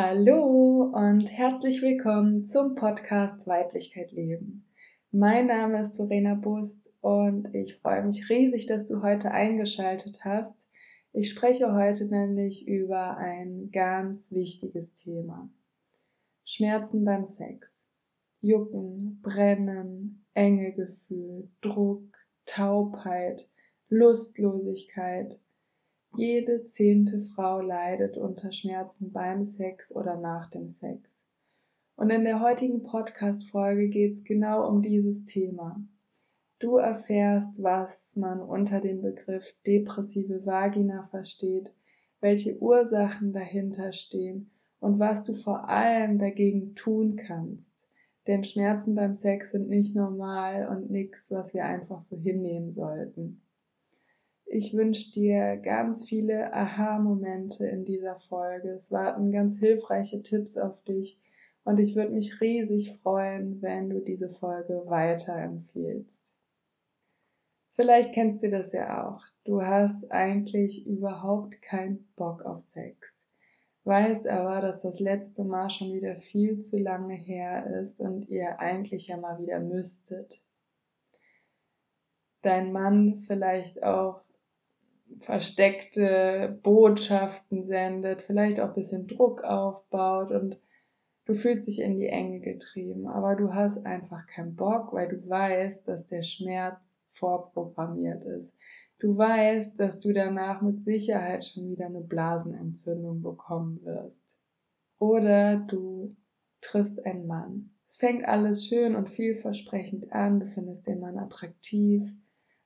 Hallo und herzlich willkommen zum Podcast Weiblichkeit leben. Mein Name ist Verena Bust und ich freue mich riesig, dass du heute eingeschaltet hast. Ich spreche heute nämlich über ein ganz wichtiges Thema. Schmerzen beim Sex. Jucken, Brennen, enge Gefühl, Druck, Taubheit, Lustlosigkeit, jede zehnte Frau leidet unter Schmerzen beim Sex oder nach dem Sex. Und in der heutigen Podcast-Folge geht es genau um dieses Thema. Du erfährst, was man unter dem Begriff depressive Vagina versteht, welche Ursachen dahinter stehen und was du vor allem dagegen tun kannst. Denn Schmerzen beim Sex sind nicht normal und nichts, was wir einfach so hinnehmen sollten. Ich wünsche dir ganz viele Aha-Momente in dieser Folge. Es warten ganz hilfreiche Tipps auf dich und ich würde mich riesig freuen, wenn du diese Folge weiterempfiehlst. Vielleicht kennst du das ja auch. Du hast eigentlich überhaupt keinen Bock auf Sex. Weißt aber, dass das letzte Mal schon wieder viel zu lange her ist und ihr eigentlich ja mal wieder müsstet. Dein Mann vielleicht auch versteckte Botschaften sendet, vielleicht auch ein bisschen Druck aufbaut und du fühlst dich in die Enge getrieben, aber du hast einfach keinen Bock, weil du weißt, dass der Schmerz vorprogrammiert ist. Du weißt, dass du danach mit Sicherheit schon wieder eine Blasenentzündung bekommen wirst. Oder du triffst einen Mann. Es fängt alles schön und vielversprechend an, du findest den Mann attraktiv,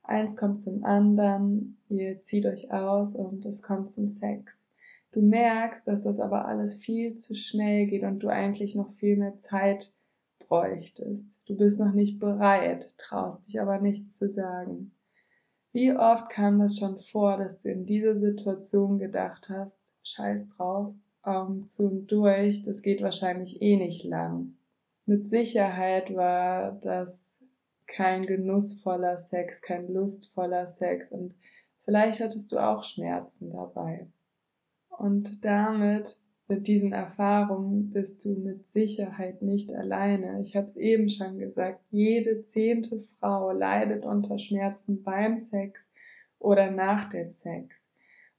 Eins kommt zum anderen, ihr zieht euch aus und es kommt zum Sex. Du merkst, dass das aber alles viel zu schnell geht und du eigentlich noch viel mehr Zeit bräuchtest. Du bist noch nicht bereit, traust dich aber nichts zu sagen. Wie oft kam das schon vor, dass du in dieser Situation gedacht hast, scheiß drauf, Augen zu und durch, das geht wahrscheinlich eh nicht lang. Mit Sicherheit war das kein genussvoller Sex, kein lustvoller Sex und vielleicht hattest du auch Schmerzen dabei. Und damit, mit diesen Erfahrungen, bist du mit Sicherheit nicht alleine. Ich habe es eben schon gesagt, jede zehnte Frau leidet unter Schmerzen beim Sex oder nach dem Sex.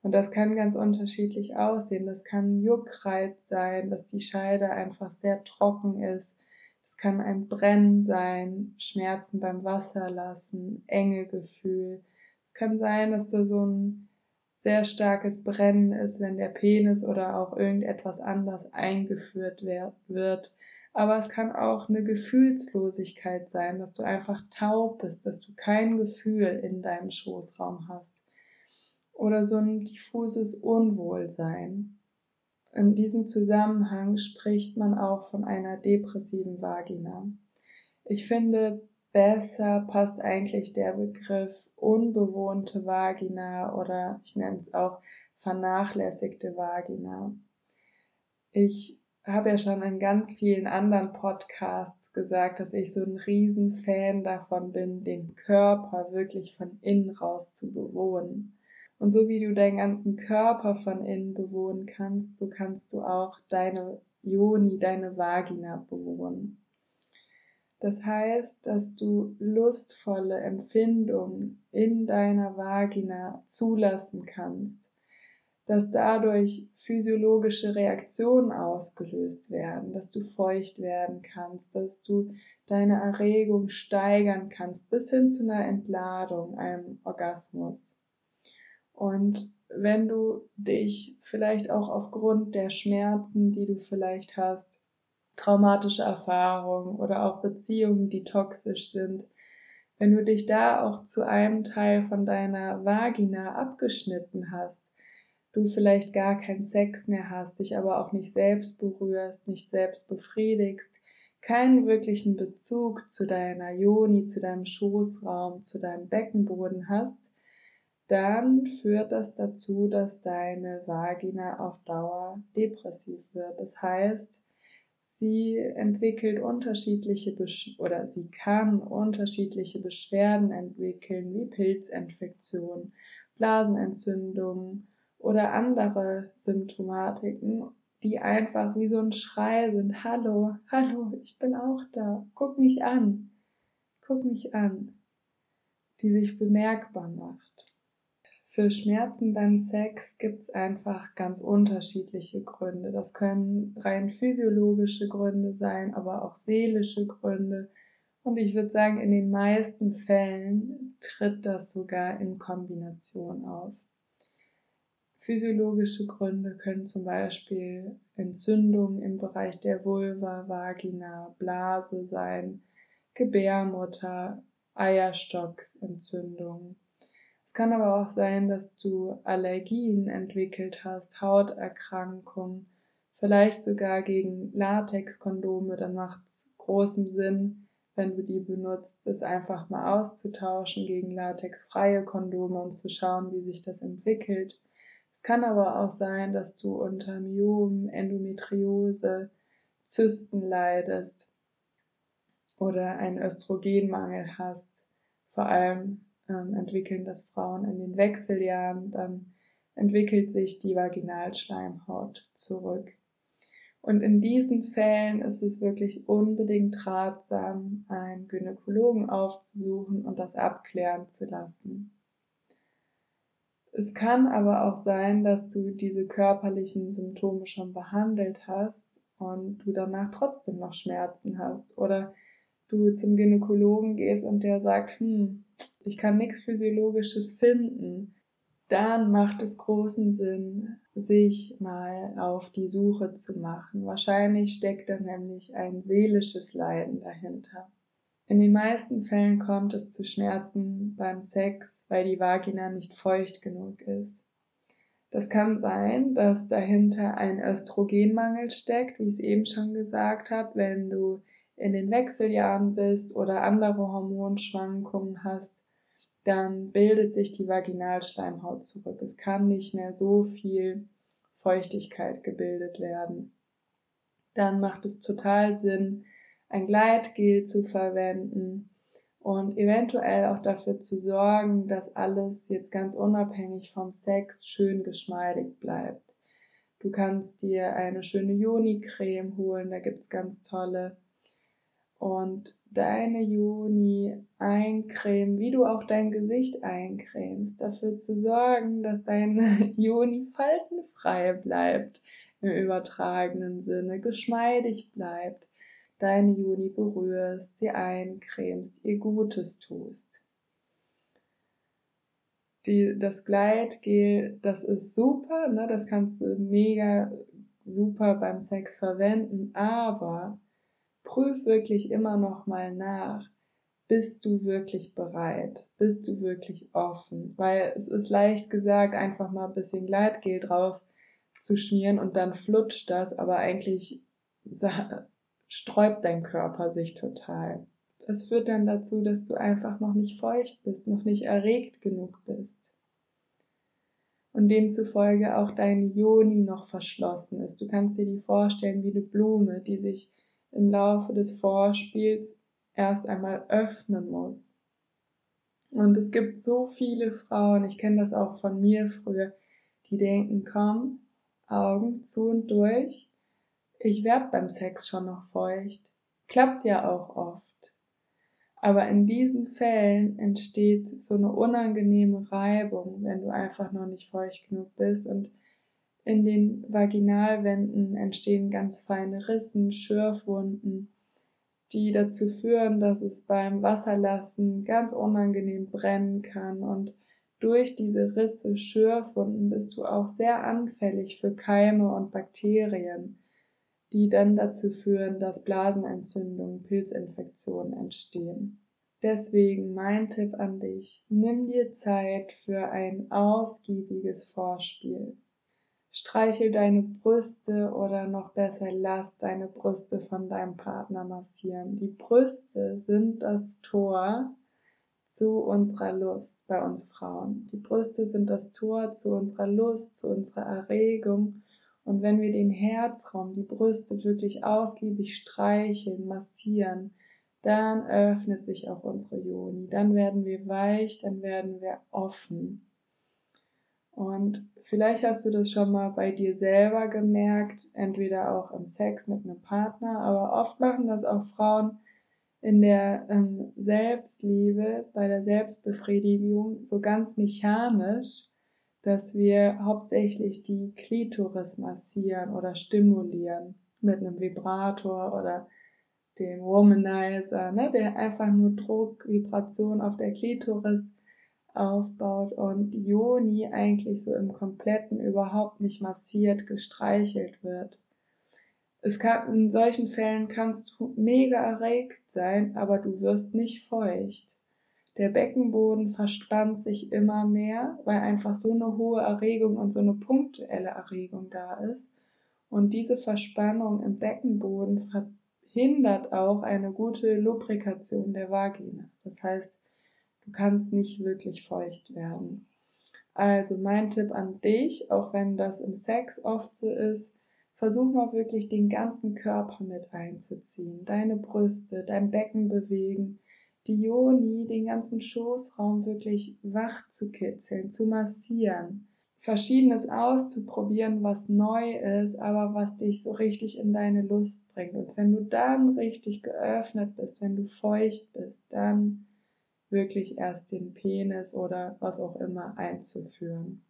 Und das kann ganz unterschiedlich aussehen. Das kann Juckreiz sein, dass die Scheide einfach sehr trocken ist, es kann ein Brennen sein, Schmerzen beim Wasserlassen, enge Gefühl. Es kann sein, dass da so ein sehr starkes Brennen ist, wenn der Penis oder auch irgendetwas anders eingeführt wird. Aber es kann auch eine Gefühlslosigkeit sein, dass du einfach taub bist, dass du kein Gefühl in deinem Schoßraum hast. Oder so ein diffuses Unwohlsein. In diesem Zusammenhang spricht man auch von einer depressiven Vagina. Ich finde, besser passt eigentlich der Begriff unbewohnte Vagina oder ich nenne es auch vernachlässigte Vagina. Ich habe ja schon in ganz vielen anderen Podcasts gesagt, dass ich so ein Riesenfan davon bin, den Körper wirklich von innen raus zu bewohnen. Und so wie du deinen ganzen Körper von innen bewohnen kannst, so kannst du auch deine Joni, deine Vagina bewohnen. Das heißt, dass du lustvolle Empfindungen in deiner Vagina zulassen kannst, dass dadurch physiologische Reaktionen ausgelöst werden, dass du feucht werden kannst, dass du deine Erregung steigern kannst bis hin zu einer Entladung, einem Orgasmus. Und wenn du dich vielleicht auch aufgrund der Schmerzen, die du vielleicht hast, traumatische Erfahrungen oder auch Beziehungen, die toxisch sind, wenn du dich da auch zu einem Teil von deiner Vagina abgeschnitten hast, du vielleicht gar keinen Sex mehr hast, dich aber auch nicht selbst berührst, nicht selbst befriedigst, keinen wirklichen Bezug zu deiner Joni, zu deinem Schoßraum, zu deinem Beckenboden hast, dann führt das dazu, dass deine Vagina auf Dauer depressiv wird. Das heißt, sie entwickelt unterschiedliche Besch oder sie kann unterschiedliche Beschwerden entwickeln, wie Pilzinfektionen, Blasenentzündungen oder andere Symptomatiken, die einfach wie so ein Schrei sind. Hallo, hallo, ich bin auch da. Guck mich an. Guck mich an. Die sich bemerkbar macht. Für Schmerzen beim Sex gibt es einfach ganz unterschiedliche Gründe. Das können rein physiologische Gründe sein, aber auch seelische Gründe. Und ich würde sagen, in den meisten Fällen tritt das sogar in Kombination auf. Physiologische Gründe können zum Beispiel Entzündungen im Bereich der Vulva, Vagina, Blase sein, Gebärmutter, Eierstocksentzündungen es kann aber auch sein, dass du Allergien entwickelt hast, Hauterkrankungen, vielleicht sogar gegen Latexkondome. Dann macht es großen Sinn, wenn du die benutzt, es einfach mal auszutauschen gegen latexfreie Kondome, um zu schauen, wie sich das entwickelt. Es kann aber auch sein, dass du unter Myomen, Endometriose, Zysten leidest oder einen Östrogenmangel hast, vor allem ähm, entwickeln das Frauen in den Wechseljahren, dann entwickelt sich die Vaginalschleimhaut zurück. Und in diesen Fällen ist es wirklich unbedingt ratsam, einen Gynäkologen aufzusuchen und das abklären zu lassen. Es kann aber auch sein, dass du diese körperlichen Symptome schon behandelt hast und du danach trotzdem noch Schmerzen hast oder du zum Gynäkologen gehst und der sagt, hm, ich kann nichts Physiologisches finden, dann macht es großen Sinn, sich mal auf die Suche zu machen. Wahrscheinlich steckt da nämlich ein seelisches Leiden dahinter. In den meisten Fällen kommt es zu Schmerzen beim Sex, weil die Vagina nicht feucht genug ist. Das kann sein, dass dahinter ein Östrogenmangel steckt, wie ich es eben schon gesagt habe, wenn du in den Wechseljahren bist oder andere Hormonschwankungen hast, dann bildet sich die Vaginalschleimhaut zurück. Es kann nicht mehr so viel Feuchtigkeit gebildet werden. Dann macht es total Sinn, ein Gleitgel zu verwenden und eventuell auch dafür zu sorgen, dass alles jetzt ganz unabhängig vom Sex schön geschmeidig bleibt. Du kannst dir eine schöne Joni-Creme holen, da gibt's ganz tolle und deine Juni eincremen, wie du auch dein Gesicht eincremst, dafür zu sorgen, dass deine Juni faltenfrei bleibt, im übertragenen Sinne, geschmeidig bleibt, deine Juni berührst, sie eincremst, ihr Gutes tust. Die, das Gleitgel, das ist super, ne, das kannst du mega super beim Sex verwenden, aber prüf wirklich immer noch mal nach. Bist du wirklich bereit? Bist du wirklich offen? Weil es ist leicht gesagt, einfach mal ein bisschen Gleitgel drauf zu schmieren und dann flutscht das, aber eigentlich sträubt dein Körper sich total. Das führt dann dazu, dass du einfach noch nicht feucht bist, noch nicht erregt genug bist. Und demzufolge auch dein Joni noch verschlossen ist. Du kannst dir die vorstellen wie eine Blume, die sich im Laufe des Vorspiels erst einmal öffnen muss. Und es gibt so viele Frauen, ich kenne das auch von mir früher, die denken, komm, Augen zu und durch, ich werd beim Sex schon noch feucht. Klappt ja auch oft. Aber in diesen Fällen entsteht so eine unangenehme Reibung, wenn du einfach noch nicht feucht genug bist und in den Vaginalwänden entstehen ganz feine Rissen, Schürfwunden, die dazu führen, dass es beim Wasserlassen ganz unangenehm brennen kann und durch diese Risse, Schürfwunden bist du auch sehr anfällig für Keime und Bakterien, die dann dazu führen, dass Blasenentzündungen, Pilzinfektionen entstehen. Deswegen mein Tipp an dich, nimm dir Zeit für ein ausgiebiges Vorspiel. Streichel deine Brüste oder noch besser lass deine Brüste von deinem Partner massieren. Die Brüste sind das Tor zu unserer Lust bei uns Frauen. Die Brüste sind das Tor zu unserer Lust, zu unserer Erregung. Und wenn wir den Herzraum, die Brüste wirklich ausgiebig streicheln, massieren, dann öffnet sich auch unsere Joni. Dann werden wir weich, dann werden wir offen. Und vielleicht hast du das schon mal bei dir selber gemerkt, entweder auch im Sex mit einem Partner, aber oft machen das auch Frauen in der ähm, Selbstliebe, bei der Selbstbefriedigung so ganz mechanisch, dass wir hauptsächlich die Klitoris massieren oder stimulieren mit einem Vibrator oder dem Womanizer, ne, der einfach nur Druck, Vibration auf der Klitoris aufbaut und Joni eigentlich so im Kompletten überhaupt nicht massiert, gestreichelt wird. Es kann, in solchen Fällen kannst du mega erregt sein, aber du wirst nicht feucht. Der Beckenboden verspannt sich immer mehr, weil einfach so eine hohe Erregung und so eine punktuelle Erregung da ist. Und diese Verspannung im Beckenboden verhindert auch eine gute Lubrikation der Vagina. Das heißt, du kannst nicht wirklich feucht werden. Also mein Tipp an dich, auch wenn das im Sex oft so ist, versuch mal wirklich den ganzen Körper mit einzuziehen. Deine Brüste, dein Becken bewegen, die Joni, den ganzen Schoßraum wirklich wach zu kitzeln, zu massieren. Verschiedenes auszuprobieren, was neu ist, aber was dich so richtig in deine Lust bringt. Und wenn du dann richtig geöffnet bist, wenn du feucht bist, dann wirklich erst den Penis oder was auch immer einzuführen.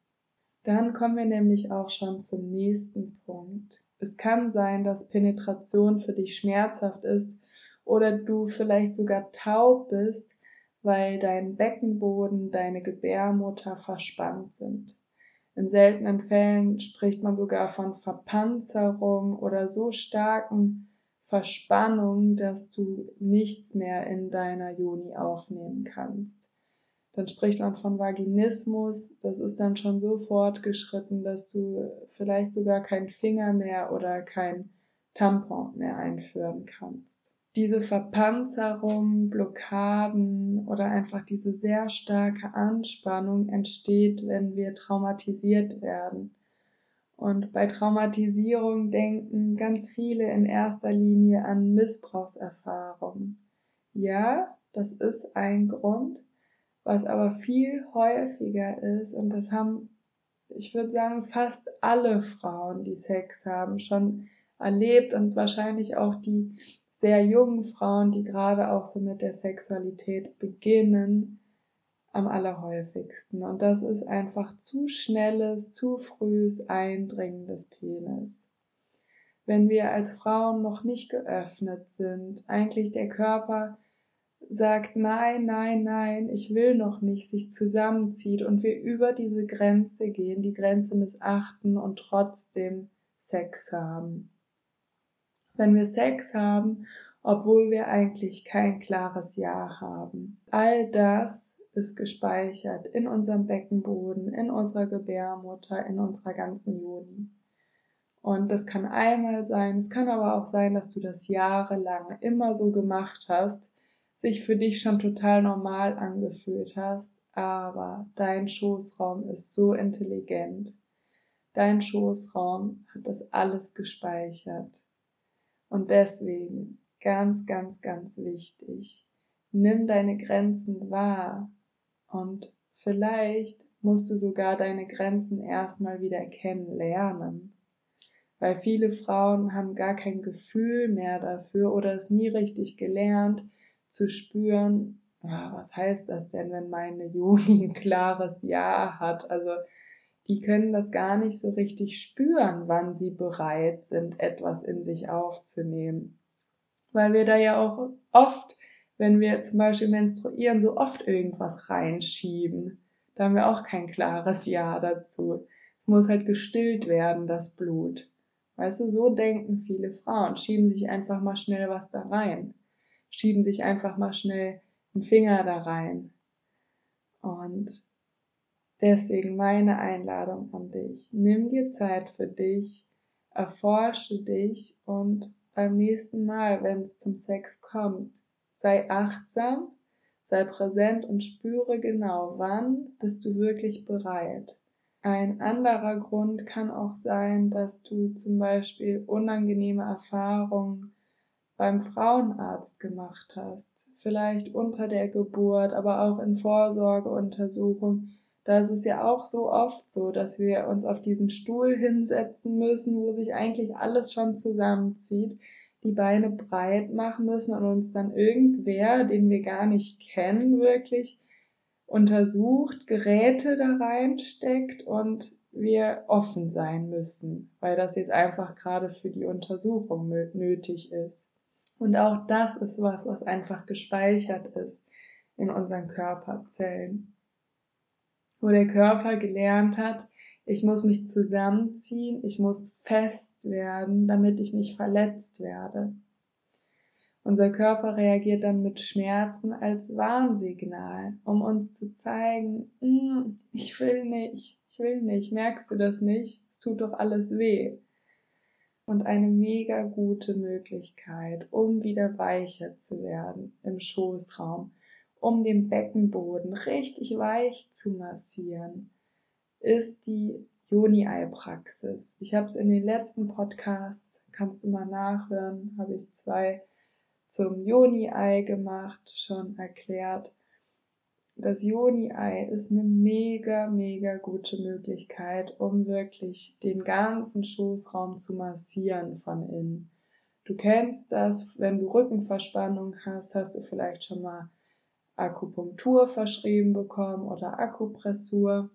Dann kommen wir nämlich auch schon zum nächsten Punkt. Es kann sein, dass Penetration für dich schmerzhaft ist oder du vielleicht sogar taub bist, weil dein Beckenboden, deine Gebärmutter verspannt sind. In seltenen Fällen spricht man sogar von Verpanzerung oder so starken Verspannungen, dass du nichts mehr in deiner Joni aufnehmen kannst. Dann spricht man von Vaginismus. Das ist dann schon so fortgeschritten, dass du vielleicht sogar keinen Finger mehr oder kein Tampon mehr einführen kannst diese Verpanzerung, Blockaden oder einfach diese sehr starke Anspannung entsteht, wenn wir traumatisiert werden. Und bei Traumatisierung denken ganz viele in erster Linie an Missbrauchserfahrungen. Ja, das ist ein Grund, was aber viel häufiger ist, und das haben, ich würde sagen, fast alle Frauen, die Sex haben, schon erlebt und wahrscheinlich auch die sehr jungen Frauen, die gerade auch so mit der Sexualität beginnen, am allerhäufigsten. Und das ist einfach zu schnelles, zu frühes Eindringen des Penis. Wenn wir als Frauen noch nicht geöffnet sind, eigentlich der Körper sagt nein, nein, nein, ich will noch nicht, sich zusammenzieht und wir über diese Grenze gehen, die Grenze missachten und trotzdem Sex haben wenn wir Sex haben, obwohl wir eigentlich kein klares Ja haben. All das ist gespeichert in unserem Beckenboden, in unserer Gebärmutter, in unserer ganzen Joni. Und das kann einmal sein, es kann aber auch sein, dass du das jahrelang immer so gemacht hast, sich für dich schon total normal angefühlt hast, aber dein Schoßraum ist so intelligent. Dein Schoßraum hat das alles gespeichert. Und deswegen ganz, ganz, ganz wichtig, nimm deine Grenzen wahr und vielleicht musst du sogar deine Grenzen erstmal wieder kennenlernen. Weil viele Frauen haben gar kein Gefühl mehr dafür oder es nie richtig gelernt zu spüren, ah, was heißt das denn, wenn meine Juni ein klares Ja hat? Also die können das gar nicht so richtig spüren, wann sie bereit sind, etwas in sich aufzunehmen. Weil wir da ja auch oft, wenn wir zum Beispiel menstruieren, so oft irgendwas reinschieben. Da haben wir auch kein klares Ja dazu. Es muss halt gestillt werden, das Blut. Weißt du, so denken viele Frauen, schieben sich einfach mal schnell was da rein. Schieben sich einfach mal schnell einen Finger da rein. Und Deswegen meine Einladung an dich. Nimm dir Zeit für dich, erforsche dich und beim nächsten Mal, wenn es zum Sex kommt, sei achtsam, sei präsent und spüre genau, wann bist du wirklich bereit. Ein anderer Grund kann auch sein, dass du zum Beispiel unangenehme Erfahrungen beim Frauenarzt gemacht hast, vielleicht unter der Geburt, aber auch in Vorsorgeuntersuchungen, Da ist es ja auch so oft so, dass wir uns auf diesen Stuhl hinsetzen müssen, wo sich eigentlich alles schon zusammenzieht, die Beine breit machen müssen und uns dann irgendwer, den wir gar nicht kennen, wirklich untersucht, Geräte da reinsteckt und wir offen sein müssen, weil das jetzt einfach gerade für die Untersuchung nötig ist. Und auch das ist was, was einfach gespeichert ist in unseren Körperzellen wo der Körper gelernt hat, ich muss mich zusammenziehen, ich muss fest werden, damit ich nicht verletzt werde. Unser Körper reagiert dann mit Schmerzen als Warnsignal, um uns zu zeigen, mm, ich will nicht, ich will nicht, merkst du das nicht? Es tut doch alles weh. Und eine mega gute Möglichkeit, um wieder weicher zu werden im Schoßraum, um den Beckenboden richtig weich zu massieren, ist die Joni-Ei-Praxis. Ich habe es in den letzten Podcasts, kannst du mal nachhören, habe ich zwei zum Joni-Ei gemacht, schon erklärt. Das Joni-Ei ist eine mega, mega gute Möglichkeit, um wirklich den ganzen Schoßraum zu massieren von innen. Du kennst das, wenn du Rückenverspannung hast, hast du vielleicht schon mal Akupunktur verschrieben bekommen oder Akupressur,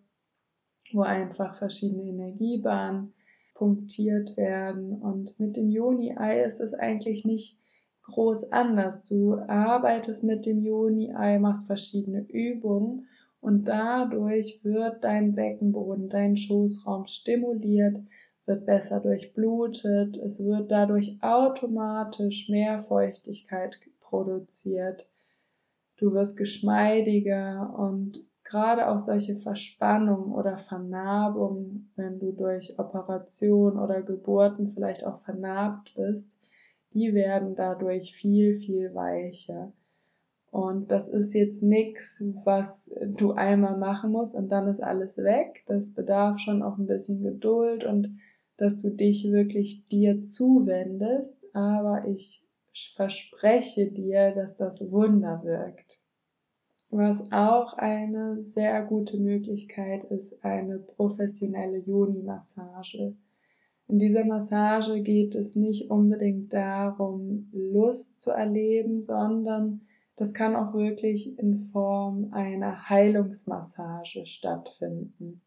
wo einfach verschiedene Energiebahnen punktiert werden. Und mit dem Joni-Ei ist es eigentlich nicht groß anders. Du arbeitest mit dem Joni-Ei, machst verschiedene Übungen und dadurch wird dein Beckenboden, dein Schoßraum stimuliert, wird besser durchblutet, es wird dadurch automatisch mehr Feuchtigkeit produziert du wirst geschmeidiger und gerade auch solche Verspannungen oder Vernarbungen, wenn du durch Operation oder Geburten vielleicht auch vernarbt bist, die werden dadurch viel, viel weicher. Und das ist jetzt nichts, was du einmal machen musst und dann ist alles weg. Das bedarf schon auch ein bisschen Geduld und dass du dich wirklich dir zuwendest. Aber ich verspreche dir, dass das Wunder wirkt. Was auch eine sehr gute Möglichkeit ist, eine professionelle Yoni-Massage. In dieser Massage geht es nicht unbedingt darum, Lust zu erleben, sondern das kann auch wirklich in Form einer Heilungsmassage stattfinden.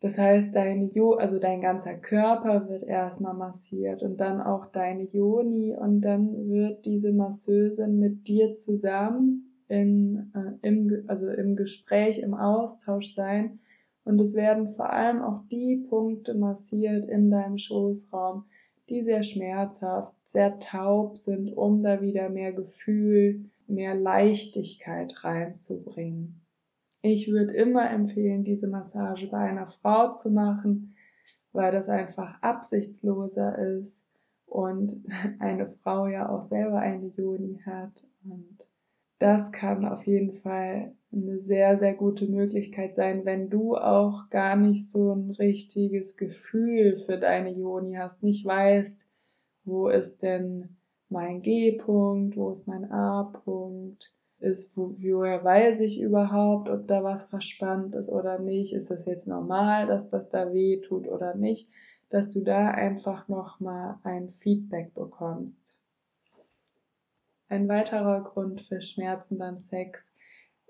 Das heißt, deine jo also dein ganzer Körper wird erstmal massiert und dann auch deine Joni und dann wird diese Masseusin mit dir zusammen in, äh, im, also im Gespräch, im Austausch sein und es werden vor allem auch die Punkte massiert in deinem Schoßraum, die sehr schmerzhaft, sehr taub sind, um da wieder mehr Gefühl, mehr Leichtigkeit reinzubringen. Ich würde immer empfehlen, diese Massage bei einer Frau zu machen, weil das einfach absichtsloser ist und eine Frau ja auch selber eine Joni hat. Und das kann auf jeden Fall eine sehr, sehr gute Möglichkeit sein, wenn du auch gar nicht so ein richtiges Gefühl für deine Joni hast, nicht weißt, wo ist denn mein G-Punkt, wo ist mein A-Punkt, ist, wo, woher weiß ich überhaupt, ob da was verspannt ist oder nicht? Ist das jetzt normal, dass das da weh tut oder nicht? Dass du da einfach nochmal ein Feedback bekommst. Ein weiterer Grund für Schmerzen beim Sex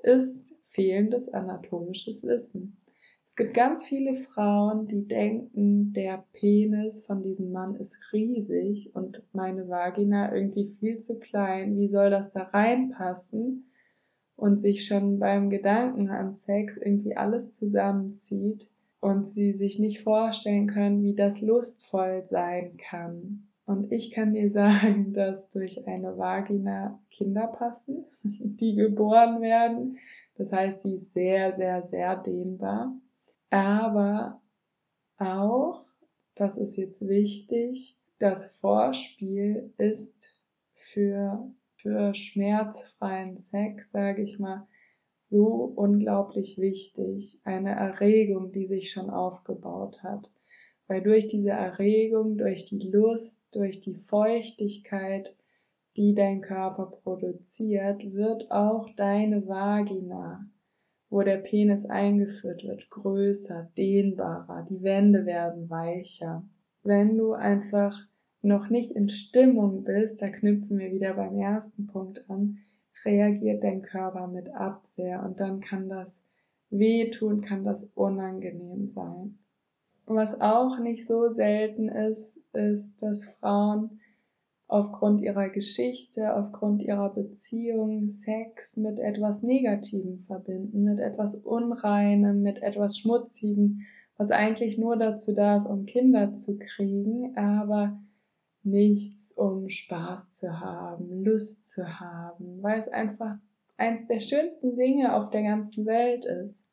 ist fehlendes anatomisches Wissen. Es gibt ganz viele Frauen, die denken, der Penis von diesem Mann ist riesig und meine Vagina irgendwie viel zu klein. Wie soll das da reinpassen? Und sich schon beim Gedanken an Sex irgendwie alles zusammenzieht und sie sich nicht vorstellen können, wie das lustvoll sein kann. Und ich kann dir sagen, dass durch eine Vagina Kinder passen, die geboren werden. Das heißt, die ist sehr, sehr, sehr dehnbar aber auch, das ist jetzt wichtig, das Vorspiel ist für, für schmerzfreien Sex, sage ich mal, so unglaublich wichtig. Eine Erregung, die sich schon aufgebaut hat. Weil durch diese Erregung, durch die Lust, durch die Feuchtigkeit, die dein Körper produziert, wird auch deine Vagina wo der Penis eingeführt wird, größer, dehnbarer, die Wände werden weicher. Wenn du einfach noch nicht in Stimmung bist, da knüpfen wir wieder beim ersten Punkt an, reagiert dein Körper mit Abwehr und dann kann das wehtun, kann das unangenehm sein. Was auch nicht so selten ist, ist, dass Frauen aufgrund ihrer Geschichte, aufgrund ihrer Beziehung Sex mit etwas Negativem verbinden, mit etwas Unreinem, mit etwas Schmutzigem, was eigentlich nur dazu da ist, um Kinder zu kriegen, aber nichts, um Spaß zu haben, Lust zu haben, weil es einfach eins der schönsten Dinge auf der ganzen Welt ist.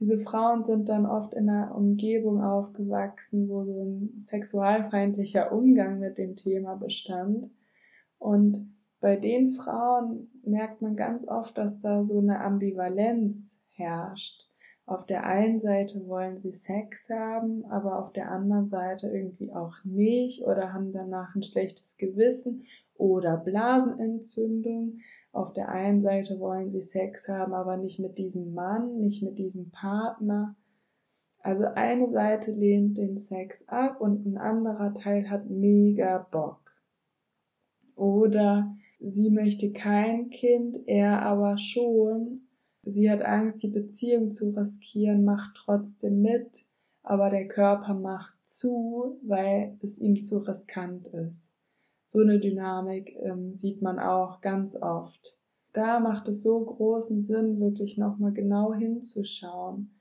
Diese Frauen sind dann oft in einer Umgebung aufgewachsen, wo so ein sexualfeindlicher Umgang mit dem Thema bestand. Und bei den Frauen merkt man ganz oft, dass da so eine Ambivalenz herrscht auf der einen Seite wollen sie Sex haben, aber auf der anderen Seite irgendwie auch nicht oder haben danach ein schlechtes Gewissen oder Blasenentzündung. Auf der einen Seite wollen sie Sex haben, aber nicht mit diesem Mann, nicht mit diesem Partner. Also eine Seite lehnt den Sex ab und ein anderer Teil hat mega Bock. Oder sie möchte kein Kind, er aber schon Sie hat Angst, die Beziehung zu riskieren, macht trotzdem mit, aber der Körper macht zu, weil es ihm zu riskant ist. So eine Dynamik ähm, sieht man auch ganz oft. Da macht es so großen Sinn, wirklich nochmal genau hinzuschauen.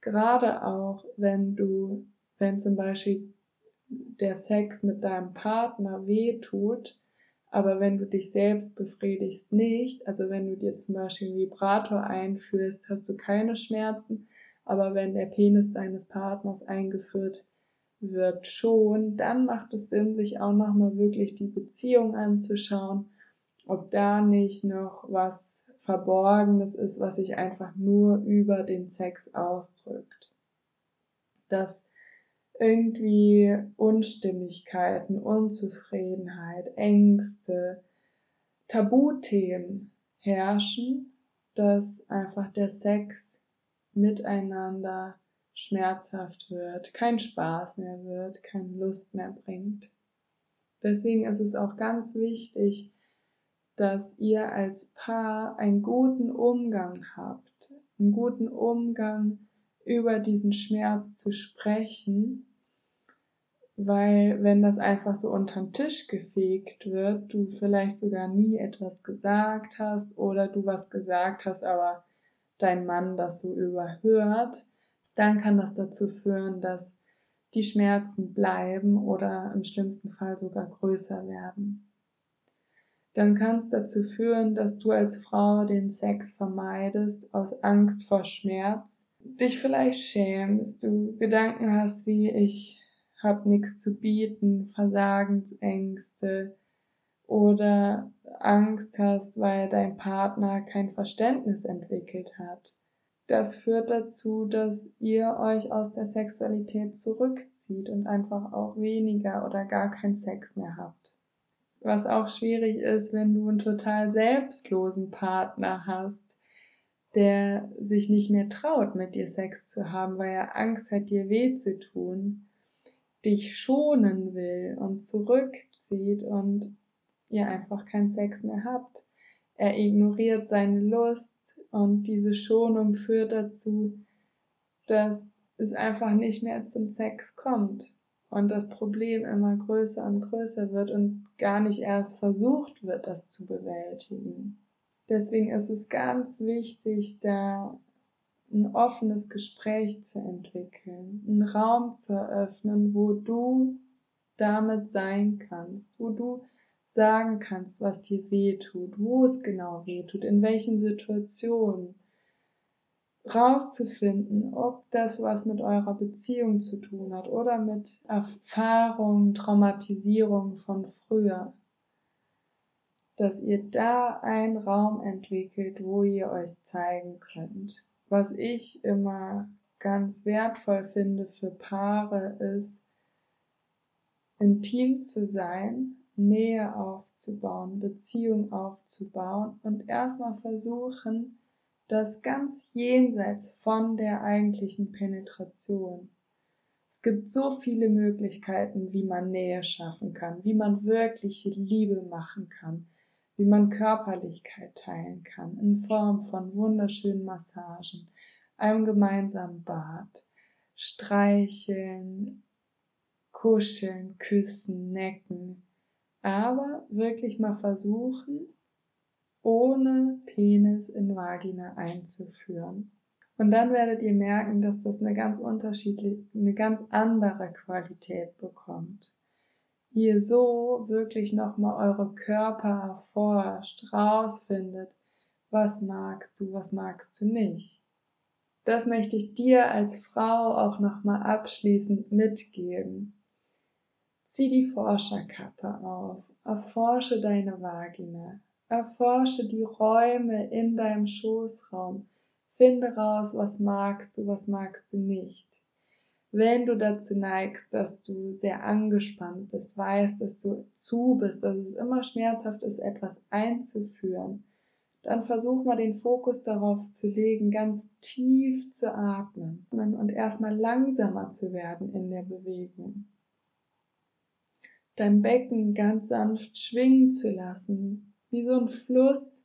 Gerade auch, wenn du, wenn zum Beispiel der Sex mit deinem Partner weh tut, aber wenn du dich selbst befriedigst nicht, also wenn du dir zum Beispiel einen Vibrator einführst, hast du keine Schmerzen, aber wenn der Penis deines Partners eingeführt wird schon, dann macht es Sinn, sich auch nochmal wirklich die Beziehung anzuschauen, ob da nicht noch was Verborgenes ist, was sich einfach nur über den Sex ausdrückt. Das irgendwie Unstimmigkeiten, Unzufriedenheit, Ängste, Tabuthemen herrschen, dass einfach der Sex miteinander schmerzhaft wird, kein Spaß mehr wird, keine Lust mehr bringt. Deswegen ist es auch ganz wichtig, dass ihr als Paar einen guten Umgang habt, einen guten Umgang über diesen Schmerz zu sprechen weil wenn das einfach so unter den Tisch gefegt wird, du vielleicht sogar nie etwas gesagt hast oder du was gesagt hast, aber dein Mann das so überhört, dann kann das dazu führen, dass die Schmerzen bleiben oder im schlimmsten Fall sogar größer werden. Dann kann es dazu führen, dass du als Frau den Sex vermeidest aus Angst vor Schmerz, dich vielleicht schämst, du Gedanken hast wie ich hab nichts zu bieten, Versagensängste oder Angst hast, weil dein Partner kein Verständnis entwickelt hat. Das führt dazu, dass ihr euch aus der Sexualität zurückzieht und einfach auch weniger oder gar keinen Sex mehr habt. Was auch schwierig ist, wenn du einen total selbstlosen Partner hast, der sich nicht mehr traut, mit dir Sex zu haben, weil er Angst hat, dir weh zu tun dich schonen will und zurückzieht und ihr einfach keinen Sex mehr habt. Er ignoriert seine Lust und diese Schonung führt dazu, dass es einfach nicht mehr zum Sex kommt und das Problem immer größer und größer wird und gar nicht erst versucht wird, das zu bewältigen. Deswegen ist es ganz wichtig, da ein offenes Gespräch zu entwickeln, einen Raum zu eröffnen, wo du damit sein kannst, wo du sagen kannst, was dir weh tut, wo es genau weh tut, in welchen Situationen. Rauszufinden, ob das was mit eurer Beziehung zu tun hat oder mit Erfahrungen, Traumatisierung von früher. Dass ihr da einen Raum entwickelt, wo ihr euch zeigen könnt. Was ich immer ganz wertvoll finde für Paare ist, intim zu sein, Nähe aufzubauen, Beziehung aufzubauen und erstmal versuchen, das ganz jenseits von der eigentlichen Penetration. Es gibt so viele Möglichkeiten, wie man Nähe schaffen kann, wie man wirkliche Liebe machen kann, wie man Körperlichkeit teilen kann, in Form von wunderschönen Massagen, einem gemeinsamen Bad, Streicheln, Kuscheln, Küssen, Necken, aber wirklich mal versuchen, ohne Penis in Vagina einzuführen. Und dann werdet ihr merken, dass das eine ganz unterschiedliche, eine ganz andere Qualität bekommt. Ihr so wirklich nochmal eure Körper erforscht, rausfindet, was magst du, was magst du nicht. Das möchte ich dir als Frau auch nochmal abschließend mitgeben. Zieh die Forscherkappe auf, erforsche deine Vagina, erforsche die Räume in deinem Schoßraum, finde raus, was magst du, was magst du nicht. Wenn du dazu neigst, dass du sehr angespannt bist, weißt, dass du zu bist, dass es immer schmerzhaft ist, etwas einzuführen, dann versuch mal den Fokus darauf zu legen, ganz tief zu atmen und erstmal langsamer zu werden in der Bewegung dein Becken ganz sanft schwingen zu lassen, wie so ein Fluss,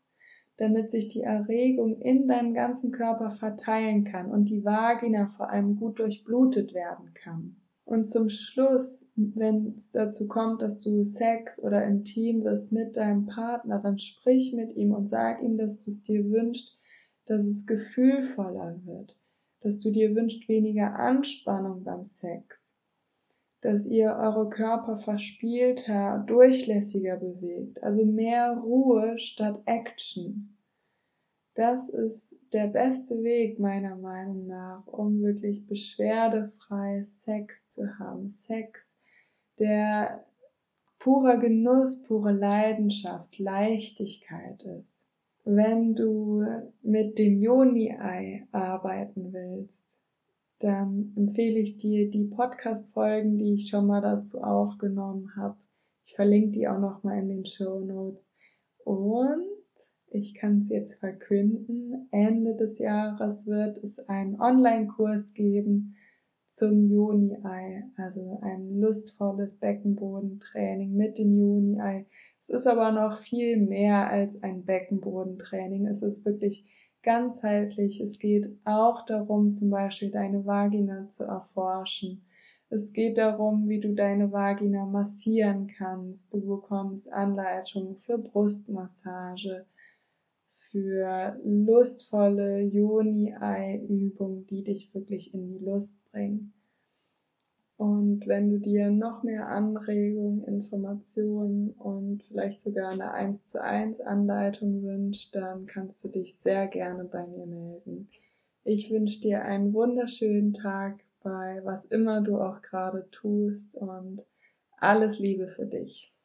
damit sich die Erregung in deinem ganzen Körper verteilen kann und die Vagina vor allem gut durchblutet werden kann. Und zum Schluss, wenn es dazu kommt, dass du Sex oder intim wirst mit deinem Partner, dann sprich mit ihm und sag ihm, dass du es dir wünschst, dass es gefühlvoller wird, dass du dir wünschst weniger Anspannung beim Sex, dass ihr eure Körper verspielter, durchlässiger bewegt, also mehr Ruhe statt Action. Das ist der beste Weg meiner Meinung nach, um wirklich beschwerdefrei Sex zu haben. Sex, der purer Genuss, pure Leidenschaft, Leichtigkeit ist. Wenn du mit dem Yoni-Ei arbeiten willst, dann empfehle ich dir die Podcast-Folgen, die ich schon mal dazu aufgenommen habe. Ich verlinke die auch noch mal in den Show Notes. Und ich kann es jetzt verkünden, Ende des Jahres wird es einen Online-Kurs geben zum Juni-Ei, also ein lustvolles Beckenbodentraining mit dem Juni-Ei. Es ist aber noch viel mehr als ein Beckenbodentraining. Es ist wirklich ganzheitlich. Es geht auch darum, zum Beispiel deine Vagina zu erforschen. Es geht darum, wie du deine Vagina massieren kannst. Du bekommst Anleitungen für Brustmassage, für lustvolle Joni-Ei-Übungen, die dich wirklich in die Lust bringen. Und wenn du dir noch mehr Anregungen, Informationen und vielleicht sogar eine 1 zu 1 Anleitung wünschst, dann kannst du dich sehr gerne bei mir melden. Ich wünsche dir einen wunderschönen Tag bei was immer du auch gerade tust und alles Liebe für dich.